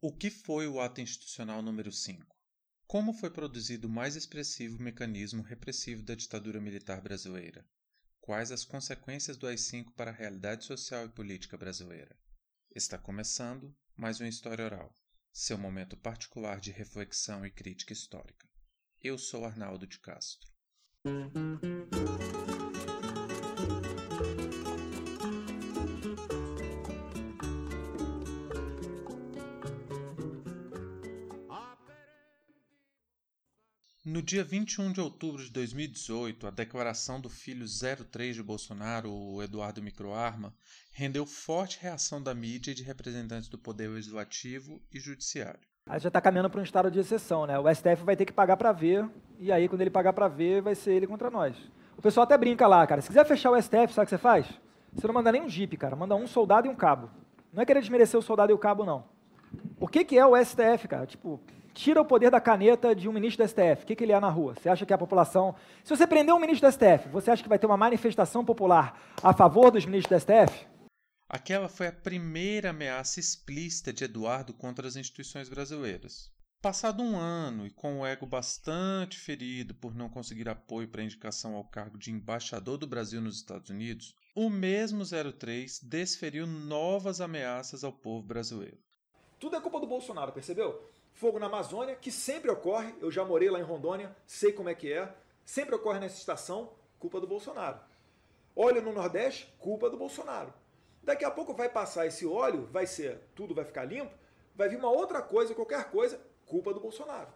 O que foi o ato institucional número 5? Como foi produzido o mais expressivo mecanismo repressivo da ditadura militar brasileira? Quais as consequências do AI-5 para a realidade social e política brasileira? Está começando mais uma História Oral, seu momento particular de reflexão e crítica histórica. Eu sou Arnaldo de Castro. No dia 21 de outubro de 2018, a declaração do filho 03 de Bolsonaro, o Eduardo Microarma, rendeu forte reação da mídia e de representantes do Poder Legislativo e Judiciário. A já está caminhando para um estado de exceção, né? O STF vai ter que pagar para ver, e aí quando ele pagar para ver, vai ser ele contra nós. O pessoal até brinca lá, cara. Se quiser fechar o STF, sabe o que você faz? Você não manda nem um jipe, cara. Manda um soldado e um cabo. Não é querer desmerecer o soldado e o cabo, não. O que, que é o STF, cara? Tipo, tira o poder da caneta de um ministro do STF. O que, que ele é na rua? Você acha que a população. Se você prender um ministro do STF, você acha que vai ter uma manifestação popular a favor dos ministros do STF? Aquela foi a primeira ameaça explícita de Eduardo contra as instituições brasileiras. Passado um ano e com o ego bastante ferido por não conseguir apoio para a indicação ao cargo de embaixador do Brasil nos Estados Unidos, o mesmo 03 desferiu novas ameaças ao povo brasileiro. Tudo é culpa do Bolsonaro, percebeu? Fogo na Amazônia, que sempre ocorre, eu já morei lá em Rondônia, sei como é que é, sempre ocorre nessa estação, culpa do Bolsonaro. Óleo no Nordeste, culpa do Bolsonaro. Daqui a pouco vai passar esse óleo, vai ser, tudo vai ficar limpo, vai vir uma outra coisa, qualquer coisa, culpa do Bolsonaro.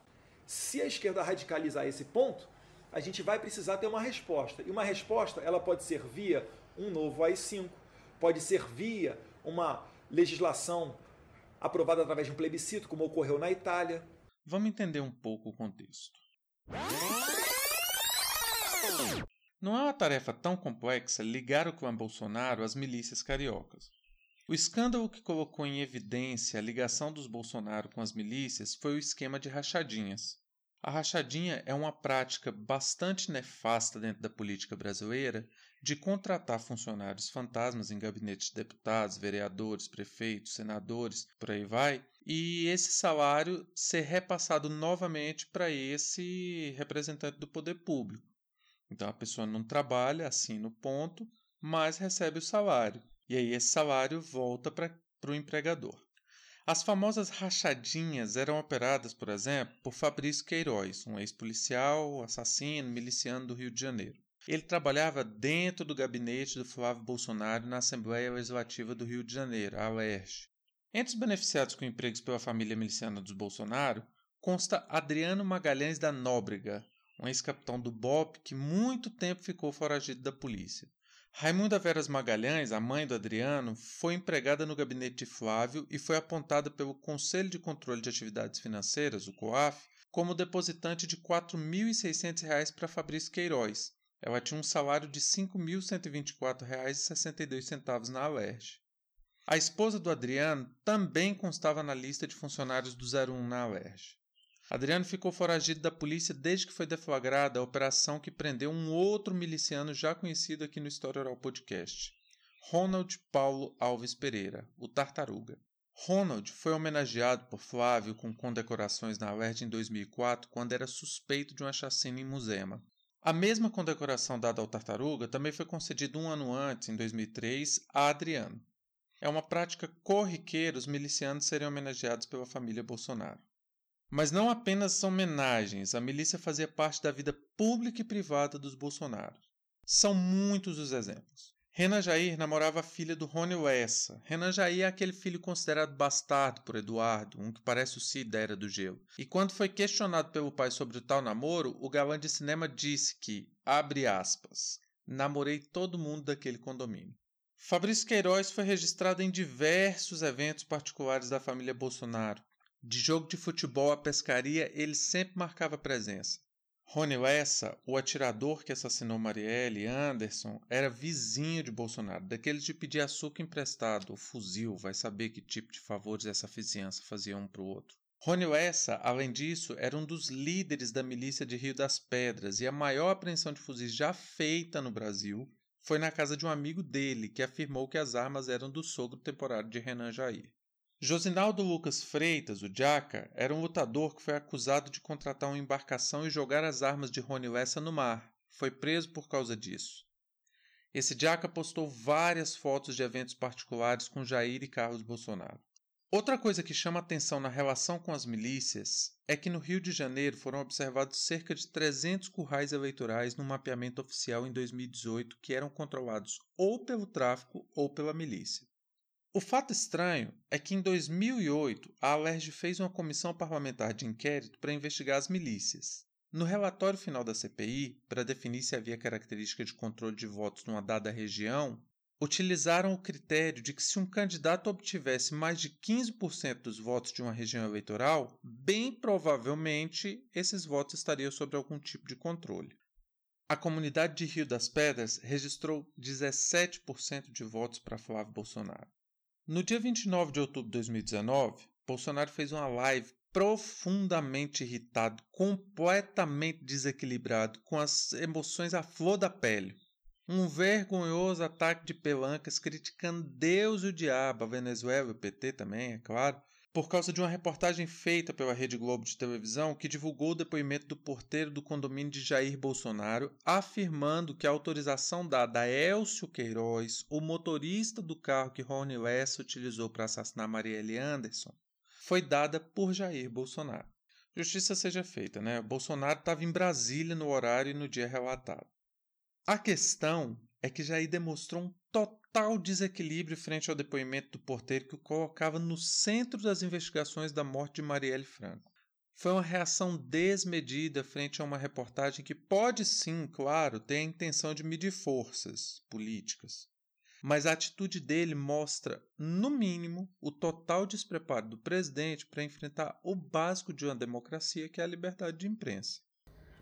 Se a esquerda radicalizar esse ponto, a gente vai precisar ter uma resposta. E uma resposta, ela pode ser via um novo AI-5, pode ser via uma legislação aprovada através de um plebiscito, como ocorreu na Itália. Vamos entender um pouco o contexto. Não é uma tarefa tão complexa ligar o clã Bolsonaro às milícias cariocas. O escândalo que colocou em evidência a ligação dos Bolsonaro com as milícias foi o esquema de rachadinhas. A rachadinha é uma prática bastante nefasta dentro da política brasileira de contratar funcionários fantasmas em gabinetes de deputados, vereadores, prefeitos, senadores, por aí vai, e esse salário ser repassado novamente para esse representante do poder público. Então a pessoa não trabalha, assina o ponto, mas recebe o salário. E aí esse salário volta para o empregador. As famosas rachadinhas eram operadas, por exemplo, por Fabrício Queiroz, um ex-policial, assassino, miliciano do Rio de Janeiro. Ele trabalhava dentro do gabinete do Flávio Bolsonaro na Assembleia Legislativa do Rio de Janeiro, a ALERJ. Entre os beneficiados com empregos pela família miliciana dos Bolsonaro, consta Adriano Magalhães da Nóbrega, um ex-capitão do BOP que muito tempo ficou foragido da polícia. Raimunda Veras Magalhães, a mãe do Adriano, foi empregada no gabinete de Flávio e foi apontada pelo Conselho de Controle de Atividades Financeiras, o COAF, como depositante de R$ 4.600 para Fabrício Queiroz. Ela tinha um salário de R$ 5.124,62 na Alerj. A esposa do Adriano também constava na lista de funcionários do 01 na Alerj. Adriano ficou foragido da polícia desde que foi deflagrada a operação que prendeu um outro miliciano já conhecido aqui no História Oral Podcast, Ronald Paulo Alves Pereira, o Tartaruga. Ronald foi homenageado por Flávio com condecorações na Alerj em 2004, quando era suspeito de uma chacina em Musema. A mesma condecoração dada ao Tartaruga também foi concedida um ano antes, em 2003, a Adriano. É uma prática corriqueira os milicianos serem homenageados pela família Bolsonaro. Mas não apenas homenagens, a milícia fazia parte da vida pública e privada dos Bolsonaros. São muitos os exemplos. Renan Jair namorava a filha do Rony Lessa. Renan Jair é aquele filho considerado bastardo por Eduardo, um que parece o Cid Era do Gelo. E quando foi questionado pelo pai sobre o tal namoro, o galã de cinema disse que, abre aspas, namorei todo mundo daquele condomínio. Fabrício Queiroz foi registrado em diversos eventos particulares da família Bolsonaro, de jogo de futebol à pescaria, ele sempre marcava presença. Rony Lessa, o atirador que assassinou Marielle Anderson, era vizinho de Bolsonaro, daqueles de pedir açúcar emprestado, ou fuzil, vai saber que tipo de favores essa vizinhança fazia um para o outro. Rony Lessa, além disso, era um dos líderes da milícia de Rio das Pedras e a maior apreensão de fuzis já feita no Brasil foi na casa de um amigo dele, que afirmou que as armas eram do sogro temporário de Renan Jair. Josinaldo Lucas Freitas, o Jaca, era um lutador que foi acusado de contratar uma embarcação e jogar as armas de Rony Lessa no mar. Foi preso por causa disso. Esse Jaca postou várias fotos de eventos particulares com Jair e Carlos Bolsonaro. Outra coisa que chama atenção na relação com as milícias é que no Rio de Janeiro foram observados cerca de 300 currais eleitorais no mapeamento oficial em 2018 que eram controlados ou pelo tráfico ou pela milícia. O fato estranho é que em 2008 a Alerj fez uma comissão parlamentar de inquérito para investigar as milícias. No relatório final da CPI, para definir se havia característica de controle de votos numa dada região, utilizaram o critério de que se um candidato obtivesse mais de 15% dos votos de uma região eleitoral, bem provavelmente esses votos estariam sob algum tipo de controle. A comunidade de Rio das Pedras registrou 17% de votos para Flávio Bolsonaro. No dia 29 de outubro de 2019, Bolsonaro fez uma live profundamente irritado, completamente desequilibrado, com as emoções à flor da pele. Um vergonhoso ataque de pelancas criticando Deus e o diabo, a Venezuela e o PT também, é claro, por causa de uma reportagem feita pela Rede Globo de televisão que divulgou o depoimento do porteiro do condomínio de Jair Bolsonaro, afirmando que a autorização dada a Elcio Queiroz, o motorista do carro que Rony Lessa utilizou para assassinar Marielle Anderson, foi dada por Jair Bolsonaro. Justiça seja feita, né? Bolsonaro estava em Brasília no horário e no dia relatado. A questão é que Jair demonstrou um total desequilíbrio frente ao depoimento do porteiro que o colocava no centro das investigações da morte de Marielle Franco. Foi uma reação desmedida frente a uma reportagem que pode sim, claro, ter a intenção de medir forças políticas. Mas a atitude dele mostra, no mínimo, o total despreparo do presidente para enfrentar o básico de uma democracia, que é a liberdade de imprensa.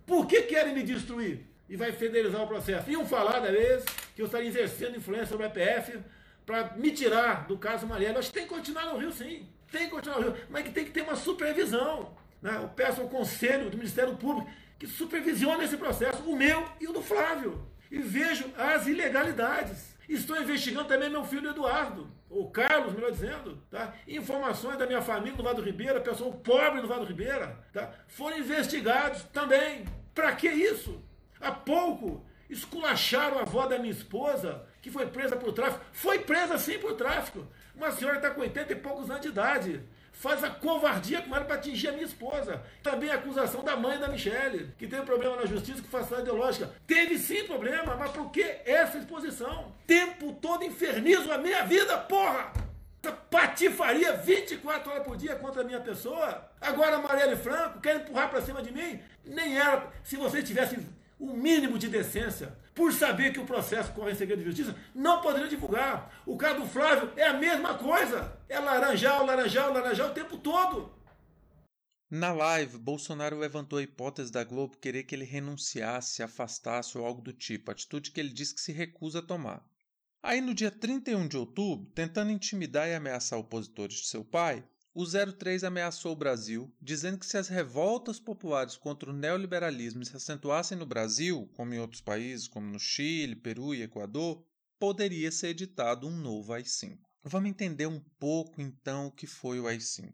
Por que querem me destruir? E vai federalizar o processo. Iam falar, da vez, que eu estaria exercendo influência sobre a EPF para me tirar do caso Marielle. Acho que tem que continuar no Rio, sim. Tem que continuar no Rio, mas que tem que ter uma supervisão. Né? Eu peço ao Conselho do Ministério Público que supervisione esse processo, o meu e o do Flávio. E vejo as ilegalidades. Estou investigando também meu filho Eduardo, ou Carlos, melhor dizendo, tá? Informações da minha família no Vado Ribeira, pessoa pobre no Vado Ribeira, tá? Foram investigados também. Para que isso? Há pouco esculacharam a avó da minha esposa, que foi presa por tráfico. Foi presa sim por tráfico. Uma senhora está com 80 e poucos anos de idade. Faz a covardia com ela para atingir a minha esposa. Também a acusação da mãe da Michelle, que tem problema na justiça com facilidade ideológica. Teve sim problema, mas por que essa exposição? Tempo todo infernizo a minha vida, porra! Essa patifaria 24 horas por dia contra a minha pessoa. Agora Marielle Franco quer empurrar para cima de mim. Nem era. Se você tivesse o mínimo de decência, por saber que o processo corre em segredo de justiça, não poderia divulgar. O caso do Flávio é a mesma coisa. É laranjal, laranjal, laranjal o tempo todo. Na live, Bolsonaro levantou a hipótese da Globo querer que ele renunciasse, se afastasse ou algo do tipo, atitude que ele disse que se recusa a tomar. Aí, no dia 31 de outubro, tentando intimidar e ameaçar opositores de seu pai, o 03 ameaçou o Brasil, dizendo que se as revoltas populares contra o neoliberalismo se acentuassem no Brasil, como em outros países, como no Chile, Peru e Equador, poderia ser editado um novo AI-5. Vamos entender um pouco então o que foi o AI-5.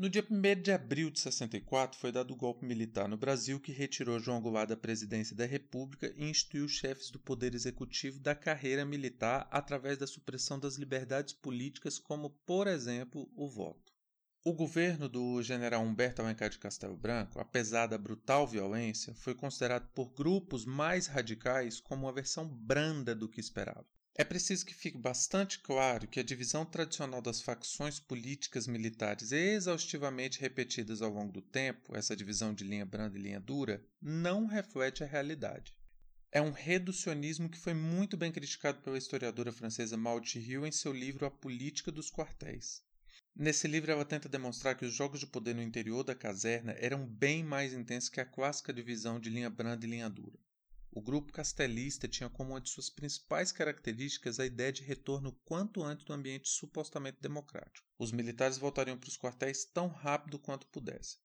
No dia 1 de abril de 64 foi dado o golpe militar no Brasil que retirou João Goulart da presidência da República e instituiu chefes do poder executivo da carreira militar através da supressão das liberdades políticas, como, por exemplo, o voto. O governo do general Humberto Alencar de Castelo Branco, apesar da brutal violência, foi considerado por grupos mais radicais como uma versão branda do que esperava. É preciso que fique bastante claro que a divisão tradicional das facções políticas militares exaustivamente repetidas ao longo do tempo, essa divisão de linha branda e linha dura, não reflete a realidade. É um reducionismo que foi muito bem criticado pela historiadora francesa Maud Hill em seu livro A Política dos Quartéis. Nesse livro, ela tenta demonstrar que os jogos de poder no interior da caserna eram bem mais intensos que a clássica divisão de linha branda e linha dura. O grupo castelista tinha como uma de suas principais características a ideia de retorno quanto antes do ambiente supostamente democrático. Os militares voltariam para os quartéis tão rápido quanto pudessem.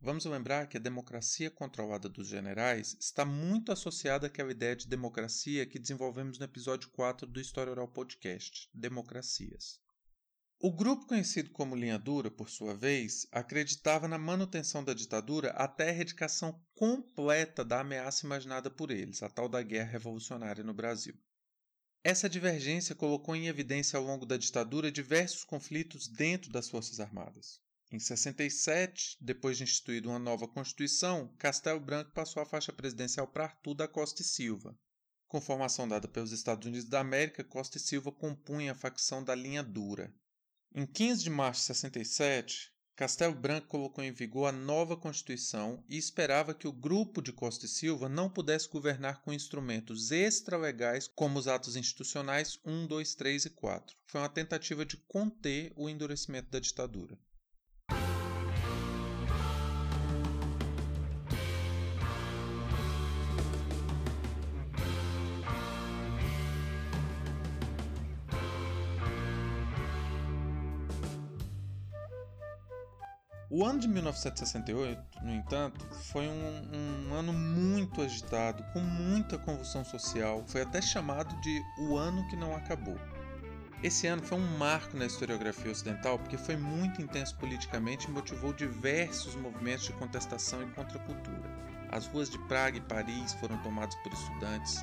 Vamos lembrar que a democracia controlada dos generais está muito associada àquela ideia de democracia que desenvolvemos no episódio 4 do História Oral Podcast, Democracias. O grupo conhecido como Linha Dura, por sua vez, acreditava na manutenção da ditadura até a erradicação completa da ameaça imaginada por eles, a tal da guerra revolucionária no Brasil. Essa divergência colocou em evidência ao longo da ditadura diversos conflitos dentro das Forças Armadas. Em 67, depois de instituída uma nova Constituição, Castelo Branco passou a faixa presidencial para Arthur da Costa e Silva. Com formação dada pelos Estados Unidos da América, Costa e Silva compunha a facção da linha dura. Em 15 de março de 67, Castelo Branco colocou em vigor a nova Constituição e esperava que o grupo de Costa e Silva não pudesse governar com instrumentos extralegais como os atos institucionais 1, 2, 3 e 4. Foi uma tentativa de conter o endurecimento da ditadura. O ano de 1968, no entanto, foi um, um, ano muito agitado, com muita convulsão social. Foi até chamado de o ano que não acabou. Esse ano foi um marco na historiografia ocidental porque foi muito intenso politicamente e motivou diversos movimentos de contestação e contracultura. As ruas de Praga e Paris foram tomadas por estudantes,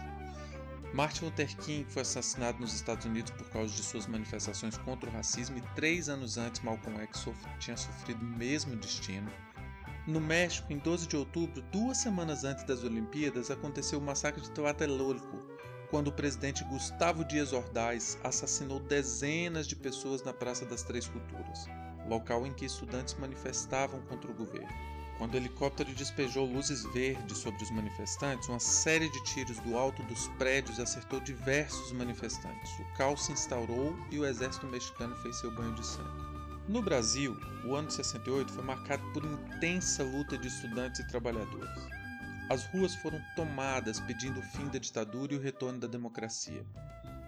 Martin Luther King foi assassinado nos Estados Unidos por causa de suas manifestações contra o racismo e três anos antes Malcolm X tinha sofrido o mesmo destino. No México, em 12 de outubro, duas semanas antes das Olimpíadas, aconteceu o massacre de Tlatelolco, quando o presidente Gustavo Dias Ordaz assassinou dezenas de pessoas na Praça das Três Culturas, local em que estudantes manifestavam contra o governo. Quando o helicóptero despejou luzes verdes sobre os manifestantes, uma série de tiros do alto dos prédios acertou diversos manifestantes. O caos se instaurou e o exército mexicano fez seu banho de sangue. No Brasil, o ano de 68 foi marcado por intensa luta de estudantes e trabalhadores. As ruas foram tomadas pedindo o fim da ditadura e o retorno da democracia.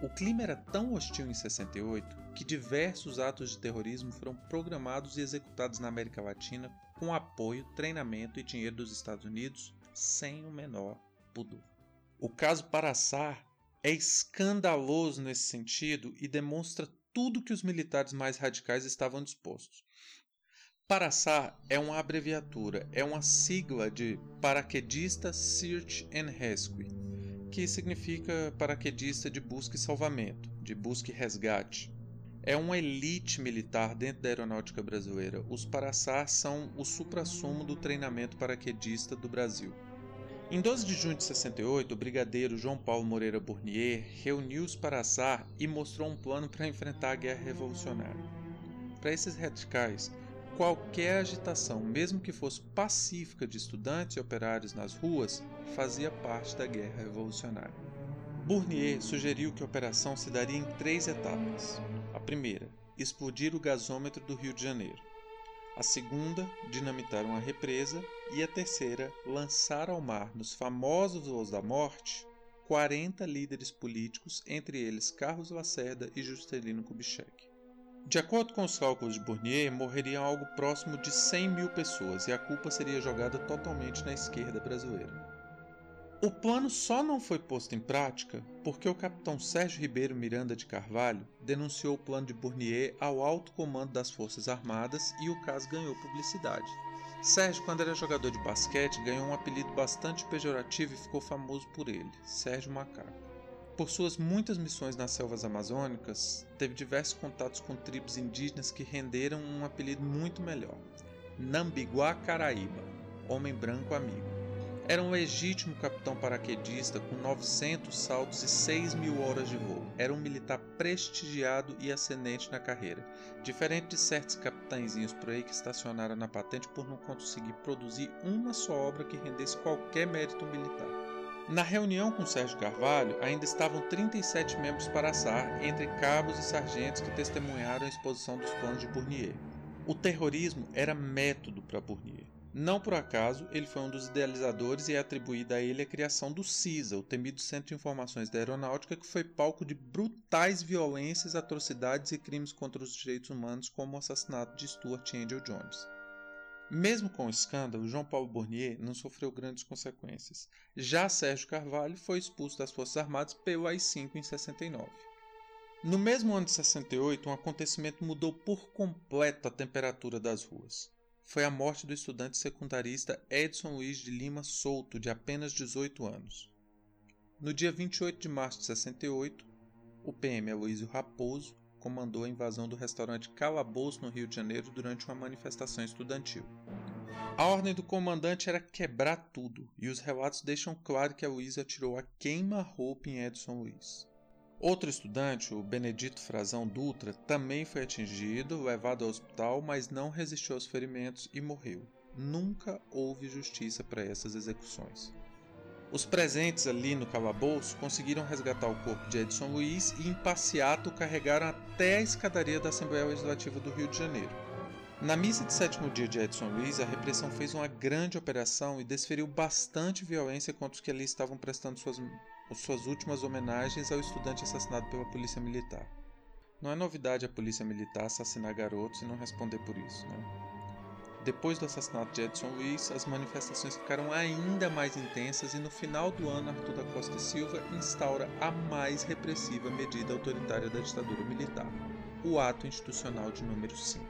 O clima era tão hostil em 68 que diversos atos de terrorismo foram programados e executados na América Latina com apoio, treinamento e dinheiro dos Estados Unidos sem o menor pudor. O caso Paraçar é escandaloso nesse sentido e demonstra tudo que os militares mais radicais estavam dispostos. Paraçar é uma abreviatura, é uma sigla de Paraquedista Search and Rescue que significa paraquedista de busca e salvamento, de busca e resgate. É uma elite militar dentro da aeronáutica brasileira. Os Paraçar são o suprassumo do treinamento paraquedista do Brasil. Em 12 de junho de 68, o brigadeiro João Paulo Moreira Bournier reuniu os Paraçar e mostrou um plano para enfrentar a guerra revolucionária. Para esses radicais, qualquer agitação, mesmo que fosse pacífica de estudantes e operários nas ruas, fazia parte da guerra revolucionária. Bournier sugeriu que a operação se daria em três etapas. A primeira, explodir o gasômetro do Rio de Janeiro. A segunda, dinamitar uma represa. E a terceira, lançar ao mar, nos famosos voos da morte, 40 líderes políticos, entre eles Carlos Lacerda e Juscelino Kubitschek. De acordo com os cálculos de Bournier, morreriam algo próximo de 100 mil pessoas e a culpa seria jogada totalmente na esquerda brasileira. O plano só não foi posto em prática porque o capitão Sérgio Ribeiro Miranda de Carvalho denunciou o plano de Bournier ao alto comando das Forças Armadas e o caso ganhou publicidade. Sérgio, quando era jogador de basquete, ganhou um apelido bastante pejorativo e ficou famoso por ele, Sérgio Macaco. Por suas muitas missões nas selvas amazônicas, teve diversos contatos com tribos indígenas que renderam um apelido muito melhor: Nambiguá Caraíba, homem branco amigo. Era um legítimo capitão paraquedista com 900 saltos e 6 mil horas de voo. Era um militar prestigiado e ascendente na carreira, diferente de certos capitãezinhos por aí que estacionaram na patente por não conseguir produzir uma só obra que rendesse qualquer mérito militar. Na reunião com Sérgio Carvalho, ainda estavam 37 membros para assar, entre cabos e sargentos que testemunharam a exposição dos planos de Bournier. O terrorismo era método para Bournier. Não por acaso, ele foi um dos idealizadores e é atribuída a ele a criação do CISA, o temido Centro de Informações da Aeronáutica, que foi palco de brutais violências, atrocidades e crimes contra os direitos humanos, como o assassinato de Stuart Angel Jones. Mesmo com o escândalo, João Paulo Bournier não sofreu grandes consequências. Já Sérgio Carvalho foi expulso das Forças Armadas pelo AI-5 em 69. No mesmo ano de 68, um acontecimento mudou por completo a temperatura das ruas. Foi a morte do estudante secundarista Edson Luiz de Lima Souto, de apenas 18 anos. No dia 28 de março de 68, o PM Aloysio Raposo comandou a invasão do restaurante Calabouço no Rio de Janeiro durante uma manifestação estudantil. A ordem do comandante era quebrar tudo, e os relatos deixam claro que a Luísa atirou a queima-roupa em Edson Luiz. Outro estudante, o Benedito Frazão Dutra, também foi atingido, levado ao hospital, mas não resistiu aos ferimentos e morreu. Nunca houve justiça para essas execuções. Os presentes ali no calabouço conseguiram resgatar o corpo de Edson Luiz e, em passeato, o carregaram até a escadaria da Assembleia Legislativa do Rio de Janeiro. Na missa de sétimo dia de Edson Luiz, a repressão fez uma grande operação e desferiu bastante violência contra os que ali estavam prestando suas, suas últimas homenagens ao estudante assassinado pela polícia militar. Não é novidade a polícia militar assassinar garotos e não responder por isso, né? Depois do assassinato de Edson Luiz, as manifestações ficaram ainda mais intensas e no final do ano Arthur da Costa e Silva instaura a mais repressiva medida autoritária da ditadura militar, o Ato Institucional de número 5.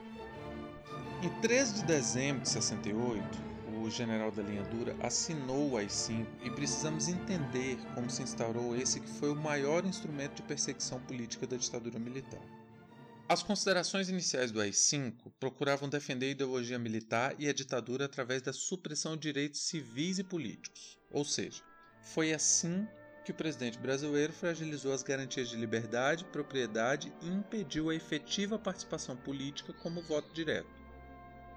Em 3 de dezembro de 68, o general da linha dura assinou o AI-5 e precisamos entender como se instaurou esse que foi o maior instrumento de perseguição política da ditadura militar. As considerações iniciais do AI-5 procuravam defender a ideologia militar e a ditadura através da supressão de direitos civis e políticos. Ou seja, foi assim que o presidente brasileiro fragilizou as garantias de liberdade, propriedade e impediu a efetiva participação política como voto direto.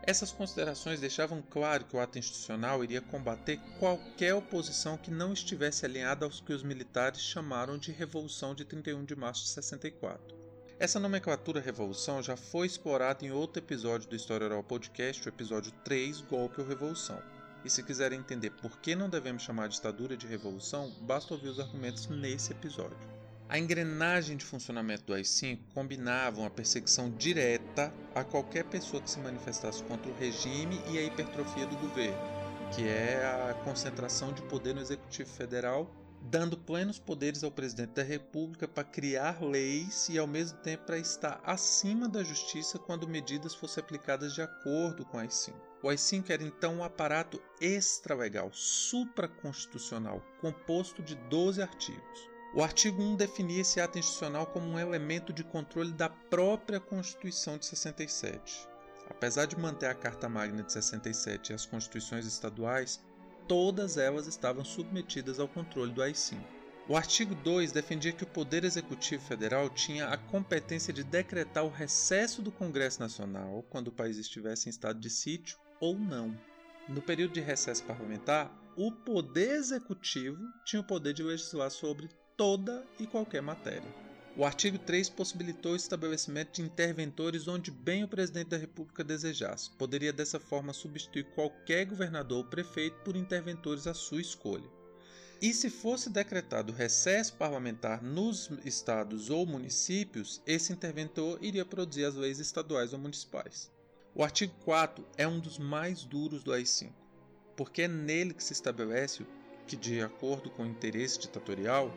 Essas considerações deixavam claro que o ato institucional iria combater qualquer oposição que não estivesse alinhada aos que os militares chamaram de Revolução de 31 de março de 64. Essa nomenclatura revolução já foi explorada em outro episódio do História Oral Podcast, o episódio 3, Golpe ou Revolução. E se quiserem entender por que não devemos chamar a ditadura de revolução, basta ouvir os argumentos nesse episódio. A engrenagem de funcionamento do AI-5 combinava uma perseguição direta a qualquer pessoa que se manifestasse contra o regime e a hipertrofia do governo, que é a concentração de poder no Executivo Federal dando plenos poderes ao presidente da República para criar leis e ao mesmo tempo para estar acima da justiça quando medidas fossem aplicadas de acordo com a AI-5. O AI-5 era então um aparato extralegal, supraconstitucional, composto de 12 artigos. O artigo 1 definia esse ato institucional como um elemento de controle da própria Constituição de 67. Apesar de manter a Carta Magna de 67 e as constituições estaduais, todas elas estavam submetidas ao controle do AI-5. O artigo 2 defendia que o Poder Executivo Federal tinha a competência de decretar o recesso do Congresso Nacional quando o país estivesse em estado de sítio ou não. No período de recesso parlamentar, o Poder Executivo tinha o poder de legislar sobre toda e qualquer matéria. O artigo 3 possibilitou o estabelecimento de interventores onde bem o presidente da República desejasse. Poderia dessa forma substituir qualquer governador ou prefeito por interventores à sua escolha. E se fosse decretado recesso parlamentar nos estados ou municípios, esse interventor iria produzir as leis estaduais ou municipais. O artigo 4 é um dos mais duros do AI-5, porque é nele que se estabelece que, de acordo com o interesse ditatorial,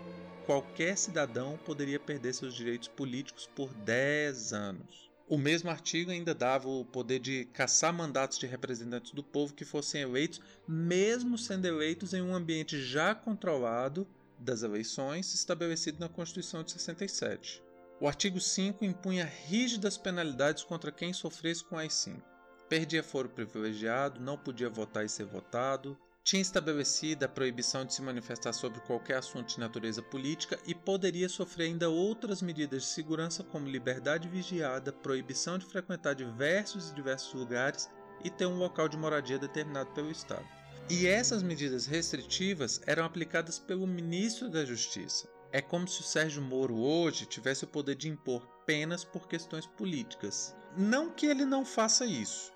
qualquer cidadão poderia perder seus direitos políticos por 10 anos. O mesmo artigo ainda dava o poder de caçar mandatos de representantes do povo que fossem eleitos, mesmo sendo eleitos em um ambiente já controlado das eleições estabelecido na Constituição de 67. O artigo 5 impunha rígidas penalidades contra quem sofresse com as 5. Perdia foro privilegiado, não podia votar e ser votado, tinha estabelecido a proibição de se manifestar sobre qualquer assunto de natureza política e poderia sofrer ainda outras medidas de segurança como liberdade vigiada, proibição de frequentar diversos e diversos lugares e ter um local de moradia determinado pelo Estado. E essas medidas restritivas eram aplicadas pelo ministro da Justiça. É como se o Sérgio Moro hoje tivesse o poder de impor penas por questões políticas. Não que ele não faça isso,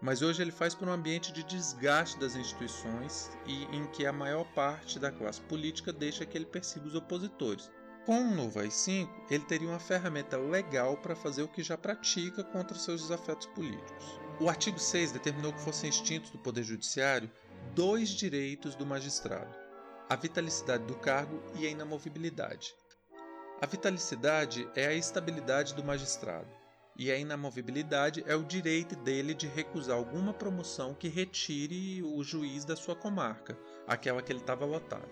mas hoje ele faz por um ambiente de desgaste das instituições e em que a maior parte da classe política deixa que ele persiga os opositores. Com o novo AI-5, ele teria uma ferramenta legal para fazer o que já pratica contra seus desafetos políticos. O artigo 6 determinou que fossem extintos do Poder Judiciário dois direitos do magistrado: a vitalicidade do cargo e a inamovibilidade. A vitalicidade é a estabilidade do magistrado, e a inamovibilidade é o direito dele de recusar alguma promoção que retire o juiz da sua comarca, aquela que ele estava lotado.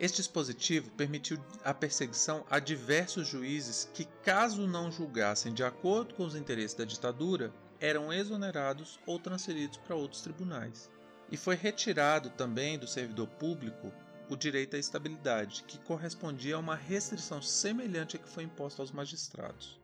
Este dispositivo permitiu a perseguição a diversos juízes que, caso não julgassem de acordo com os interesses da ditadura, eram exonerados ou transferidos para outros tribunais. E foi retirado também do servidor público o direito à estabilidade, que correspondia a uma restrição semelhante à que foi imposta aos magistrados.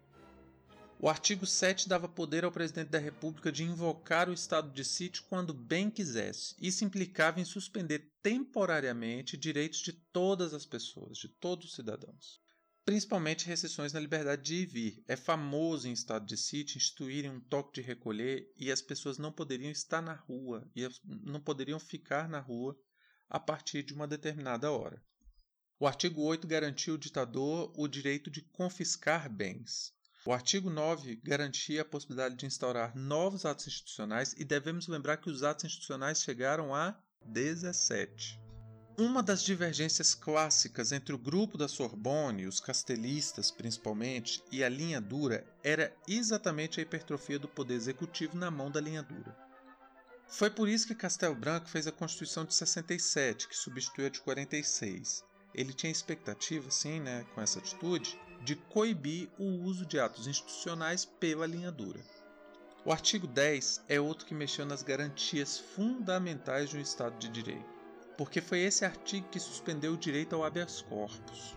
O artigo 7 dava poder ao presidente da República de invocar o estado de sítio quando bem quisesse. Isso implicava em suspender temporariamente direitos de todas as pessoas, de todos os cidadãos. Principalmente restrições na liberdade de ir e vir. É famoso em estado de sítio instituírem um toque de recolher e as pessoas não poderiam estar na rua e não poderiam ficar na rua a partir de uma determinada hora. O artigo 8 garantiu ao ditador o direito de confiscar bens. O artigo 9 garantia a possibilidade de instaurar novos atos institucionais e devemos lembrar que os atos institucionais chegaram a 17. Uma das divergências clássicas entre o grupo da Sorbonne, os castelistas principalmente, e a linha dura era exatamente a hipertrofia do poder executivo na mão da linha dura. Foi por isso que Castelo Branco fez a Constituição de 67, que substituiu a de 46. Ele tinha expectativa, sim, né, com essa atitude, de coibir o uso de atos institucionais pela linha dura. O artigo 10 é outro que mexeu nas garantias fundamentais de um Estado de Direito, porque foi esse artigo que suspendeu o direito ao habeas corpus.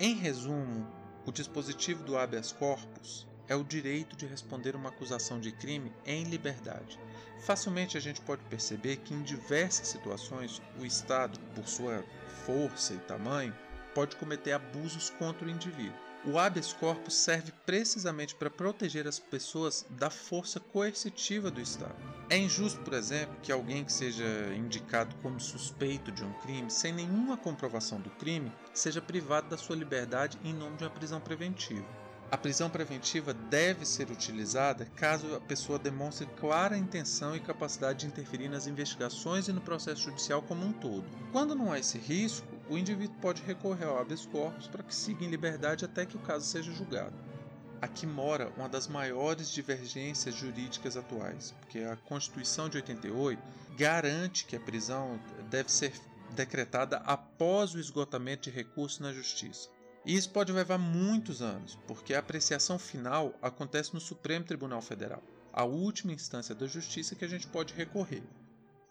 Em resumo, o dispositivo do habeas corpus é o direito de responder uma acusação de crime em liberdade. Facilmente a gente pode perceber que em diversas situações o Estado, por sua força e tamanho, pode cometer abusos contra o indivíduo. O habeas corpus serve precisamente para proteger as pessoas da força coercitiva do Estado. É injusto, por exemplo, que alguém que seja indicado como suspeito de um crime, sem nenhuma comprovação do crime, seja privado da sua liberdade em nome de uma prisão preventiva. A prisão preventiva deve ser utilizada caso a pessoa demonstre clara intenção e capacidade de interferir nas investigações e no processo judicial como um todo. Quando não há esse risco, o indivíduo pode recorrer ao habeas corpus para que siga em liberdade até que o caso seja julgado. Aqui mora uma das maiores divergências jurídicas atuais, porque a Constituição de 88 garante que a prisão deve ser decretada após o esgotamento de recursos na justiça. E isso pode levar muitos anos, porque a apreciação final acontece no Supremo Tribunal Federal, a última instância da justiça que a gente pode recorrer.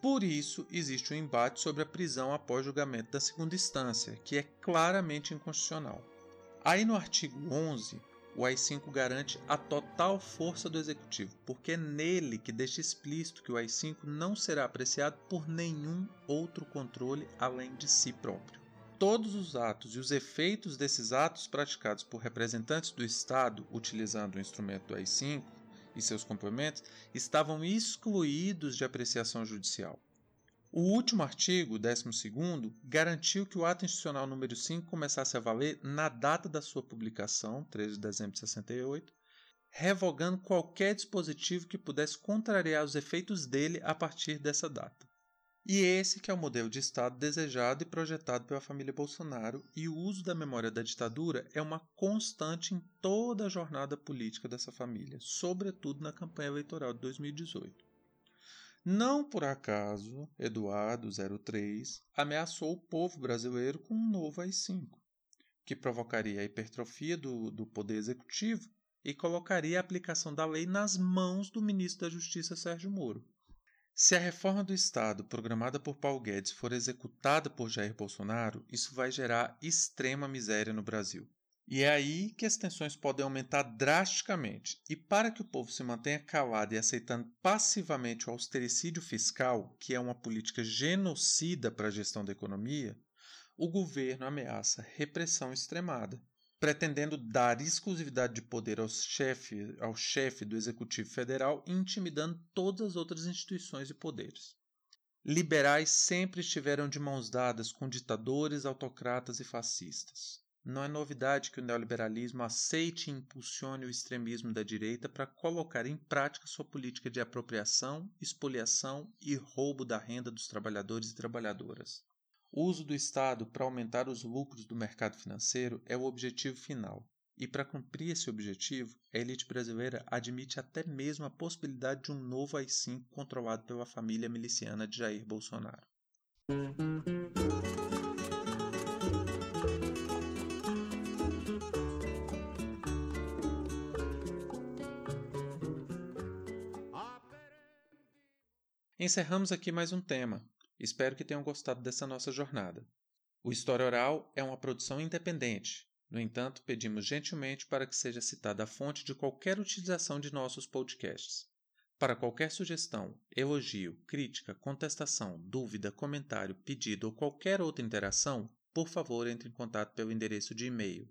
Por isso, existe um embate sobre a prisão após julgamento da segunda instância, que é claramente inconstitucional. Aí no artigo 11, o AI-5 garante a total força do executivo, porque é nele que deixa explícito que o AI-5 não será apreciado por nenhum outro controle além de si próprio. Todos os atos e os efeitos desses atos praticados por representantes do Estado utilizando o instrumento do AI-5 e seus complementos estavam excluídos de apreciação judicial. O último artigo, 12, garantiu que o ato institucional número 5 começasse a valer na data da sua publicação, 13 de dezembro de 68, revogando qualquer dispositivo que pudesse contrariar os efeitos dele a partir dessa data. E esse que é o modelo de Estado desejado e projetado pela família Bolsonaro, e o uso da memória da ditadura é uma constante em toda a jornada política dessa família, sobretudo na campanha eleitoral de 2018. Não por acaso, Eduardo 03 ameaçou o povo brasileiro com um novo AI-5, que provocaria a hipertrofia do, do poder executivo e colocaria a aplicação da lei nas mãos do ministro da Justiça Sérgio Moro. Se a reforma do Estado programada por Paulo Guedes for executada por Jair Bolsonaro, isso vai gerar extrema miséria no Brasil. E é aí que as tensões podem aumentar drasticamente. E para que o povo se mantenha calado e aceitando passivamente o austericídio fiscal, que é uma política genocida para a gestão da economia, o governo ameaça repressão extremada pretendendo dar exclusividade de poder ao chefe, ao chefe do Executivo Federal intimidando todas as outras instituições e poderes. Liberais sempre estiveram de mãos dadas com ditadores, autocratas e fascistas. Não é novidade que o neoliberalismo aceite e impulsione o extremismo da direita para colocar em prática sua política de apropriação, expoliação e roubo da renda dos trabalhadores e trabalhadoras. O uso do Estado para aumentar os lucros do mercado financeiro é o objetivo final. E para cumprir esse objetivo, a elite brasileira admite até mesmo a possibilidade de um novo AI-5 controlado pela família miliciana de Jair Bolsonaro. Encerramos aqui mais um tema. Espero que tenham gostado dessa nossa jornada. O História Oral é uma produção independente. No entanto, pedimos gentilmente para que seja citada a fonte de qualquer utilização de nossos podcasts. Para qualquer sugestão, elogio, crítica, contestação, dúvida, comentário, pedido ou qualquer outra interação, por favor entre em contato pelo endereço de e-mail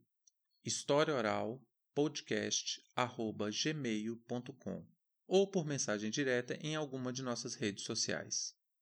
historiaoralpodcast.gmail.com ou por mensagem direta em alguma de nossas redes sociais.